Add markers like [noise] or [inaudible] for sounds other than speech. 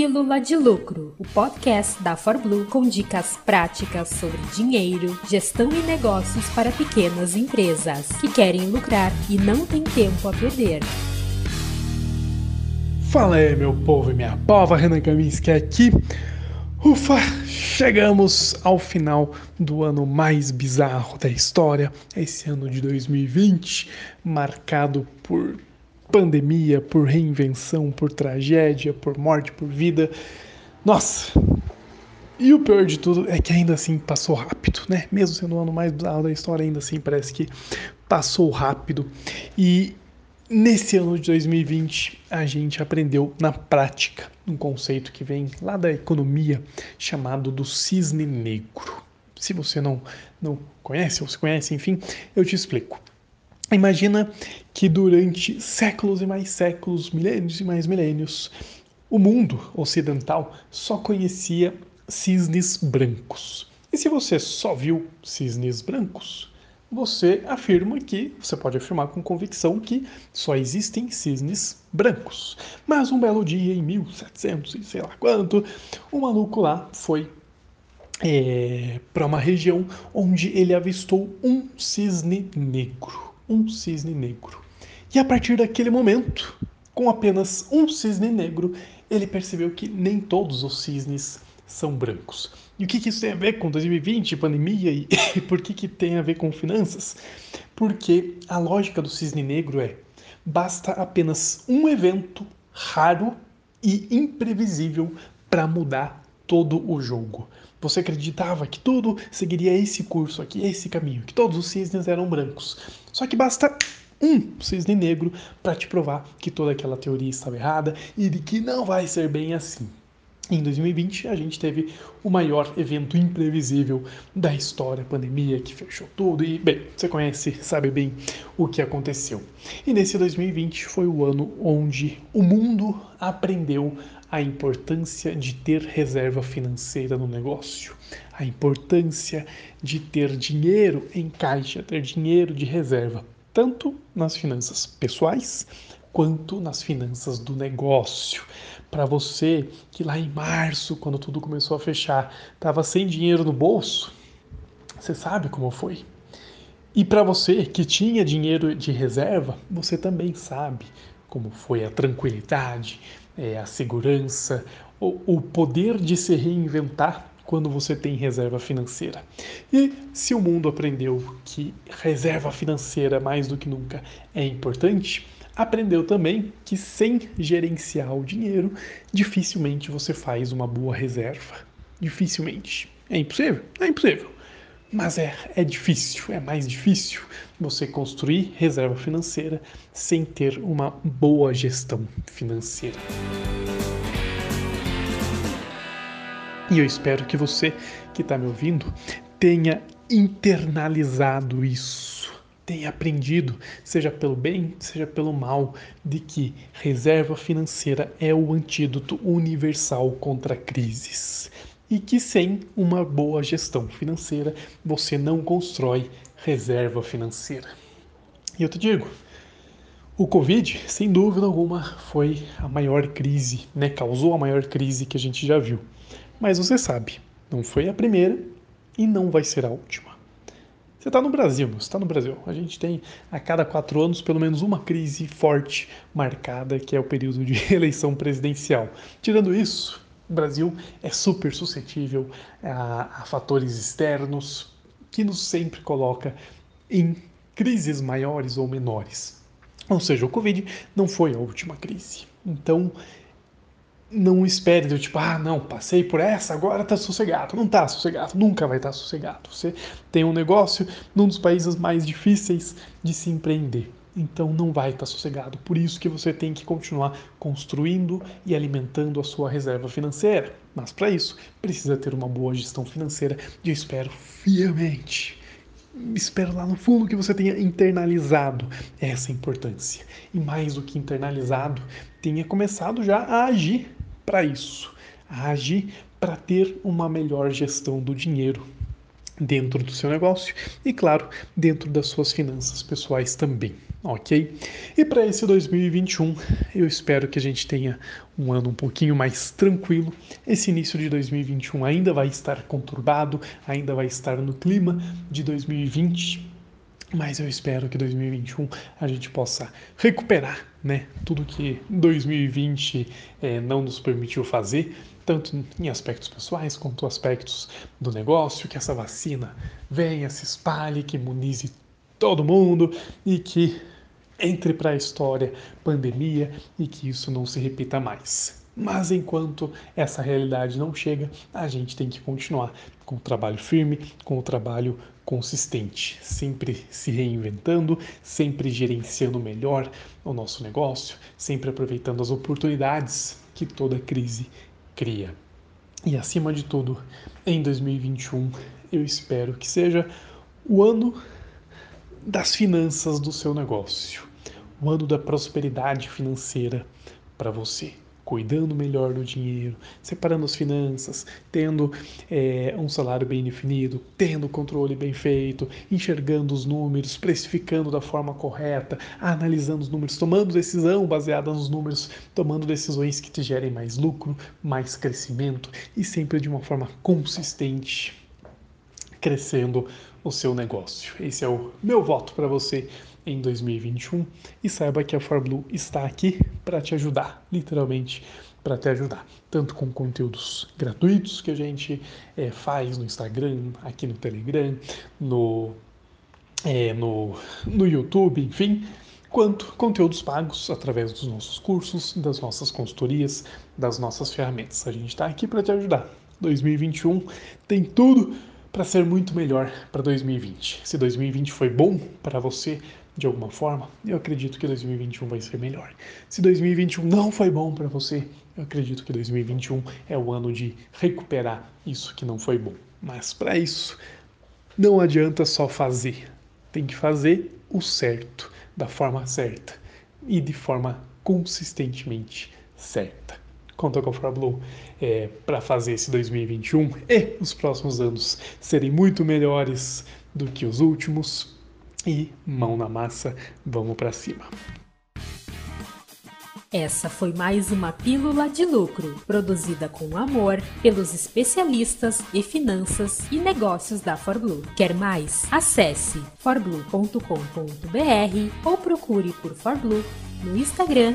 Pílula de Lucro, o podcast da ForBlue com dicas práticas sobre dinheiro, gestão e negócios para pequenas empresas que querem lucrar e não têm tempo a perder. Fala aí, meu povo e minha pova, Renan Kaminski aqui. Ufa, chegamos ao final do ano mais bizarro da história, esse ano de 2020, marcado por pandemia, por reinvenção, por tragédia, por morte, por vida. Nossa! E o pior de tudo é que ainda assim passou rápido, né? Mesmo sendo o ano mais bizarro da história, ainda assim parece que passou rápido. E nesse ano de 2020 a gente aprendeu na prática um conceito que vem lá da economia chamado do cisne negro. Se você não, não conhece ou se conhece, enfim, eu te explico. Imagina que durante séculos e mais séculos, milênios e mais milênios, o mundo ocidental só conhecia cisnes brancos. E se você só viu cisnes brancos, você afirma que, você pode afirmar com convicção que só existem cisnes brancos. Mas um belo dia, em 1700 e sei lá quanto, um maluco lá foi é, para uma região onde ele avistou um cisne negro um cisne negro. E a partir daquele momento, com apenas um cisne negro, ele percebeu que nem todos os cisnes são brancos. E o que, isso tem a ver com 2020, pandemia e, [laughs] e por que, que tem a ver com finanças? Porque a lógica do cisne negro é: basta apenas um evento raro e imprevisível para mudar todo o jogo. Você acreditava que tudo seguiria esse curso aqui, esse caminho, que todos os cisnes eram brancos. Só que basta um cisne negro para te provar que toda aquela teoria estava errada e de que não vai ser bem assim. Em 2020, a gente teve o maior evento imprevisível da história, pandemia que fechou tudo e, bem, você conhece, sabe bem o que aconteceu. E nesse 2020 foi o ano onde o mundo aprendeu a importância de ter reserva financeira no negócio, a importância de ter dinheiro em caixa, ter dinheiro de reserva, tanto nas finanças pessoais quanto nas finanças do negócio. Para você que lá em março, quando tudo começou a fechar, estava sem dinheiro no bolso, você sabe como foi. E para você que tinha dinheiro de reserva, você também sabe como foi a tranquilidade, é, a segurança, o, o poder de se reinventar quando você tem reserva financeira. E se o mundo aprendeu que reserva financeira mais do que nunca é importante, aprendeu também que sem gerenciar o dinheiro, dificilmente você faz uma boa reserva. Dificilmente. É impossível? É impossível. Mas é, é difícil, é mais difícil você construir reserva financeira sem ter uma boa gestão financeira. E eu espero que você que está me ouvindo tenha internalizado isso tem aprendido, seja pelo bem, seja pelo mal, de que reserva financeira é o antídoto universal contra crises. E que sem uma boa gestão financeira você não constrói reserva financeira. E eu te digo, o Covid, sem dúvida alguma, foi a maior crise, né? causou a maior crise que a gente já viu. Mas você sabe, não foi a primeira e não vai ser a última. Você está no Brasil, você está no Brasil. A gente tem a cada quatro anos pelo menos uma crise forte marcada, que é o período de [laughs] eleição presidencial. Tirando isso, o Brasil é super suscetível a, a fatores externos que nos sempre coloca em crises maiores ou menores. Ou seja, o Covid não foi a última crise. Então, não espere do tipo, ah, não, passei por essa, agora tá sossegado. Não tá sossegado, nunca vai estar tá sossegado. Você tem um negócio num dos países mais difíceis de se empreender. Então não vai estar tá sossegado. Por isso que você tem que continuar construindo e alimentando a sua reserva financeira. Mas para isso, precisa ter uma boa gestão financeira e eu espero fielmente espero lá no fundo que você tenha internalizado essa importância. E mais do que internalizado, tenha começado já a agir para isso, agir para ter uma melhor gestão do dinheiro. dentro do seu negócio e, claro, dentro das suas finanças pessoais também, ok? E para esse 2021, eu espero que a gente tenha um ano um pouquinho mais tranquilo. Esse início de 2021 ainda vai estar conturbado, ainda vai estar no clima de 2020. Mas eu espero que 2021 a gente possa recuperar né, tudo que 2020 é, não nos permitiu fazer tanto em aspectos pessoais quanto aspectos do negócio, que essa vacina venha, se espalhe, que imunize todo mundo e que entre para a história pandemia e que isso não se repita mais. Mas enquanto essa realidade não chega, a gente tem que continuar com o trabalho firme, com o trabalho consistente, sempre se reinventando, sempre gerenciando melhor o nosso negócio, sempre aproveitando as oportunidades que toda crise cria. E acima de tudo, em 2021, eu espero que seja o ano das finanças do seu negócio, o ano da prosperidade financeira para você cuidando melhor do dinheiro, separando as finanças, tendo é, um salário bem definido, tendo controle bem feito, enxergando os números, precificando da forma correta, analisando os números, tomando decisão baseada nos números, tomando decisões que te gerem mais lucro, mais crescimento e sempre de uma forma consistente, crescendo o seu negócio. Esse é o meu voto para você em 2021 e saiba que a ForBlue está aqui para te ajudar, literalmente para te ajudar, tanto com conteúdos gratuitos que a gente é, faz no Instagram, aqui no Telegram, no, é, no, no YouTube, enfim, quanto conteúdos pagos através dos nossos cursos, das nossas consultorias, das nossas ferramentas. A gente está aqui para te ajudar. 2021 tem tudo para ser muito melhor para 2020. Se 2020 foi bom para você, de alguma forma, eu acredito que 2021 vai ser melhor. Se 2021 não foi bom para você, eu acredito que 2021 é o ano de recuperar isso que não foi bom. Mas para isso, não adianta só fazer. Tem que fazer o certo, da forma certa e de forma consistentemente certa. Conta com a Fórmula é, para fazer esse 2021 e os próximos anos serem muito melhores do que os últimos e mão na massa, vamos para cima. Essa foi mais uma Pílula de Lucro, produzida com amor pelos especialistas em finanças e negócios da ForBlue. Quer mais? Acesse forblue.com.br ou procure por ForBlue no Instagram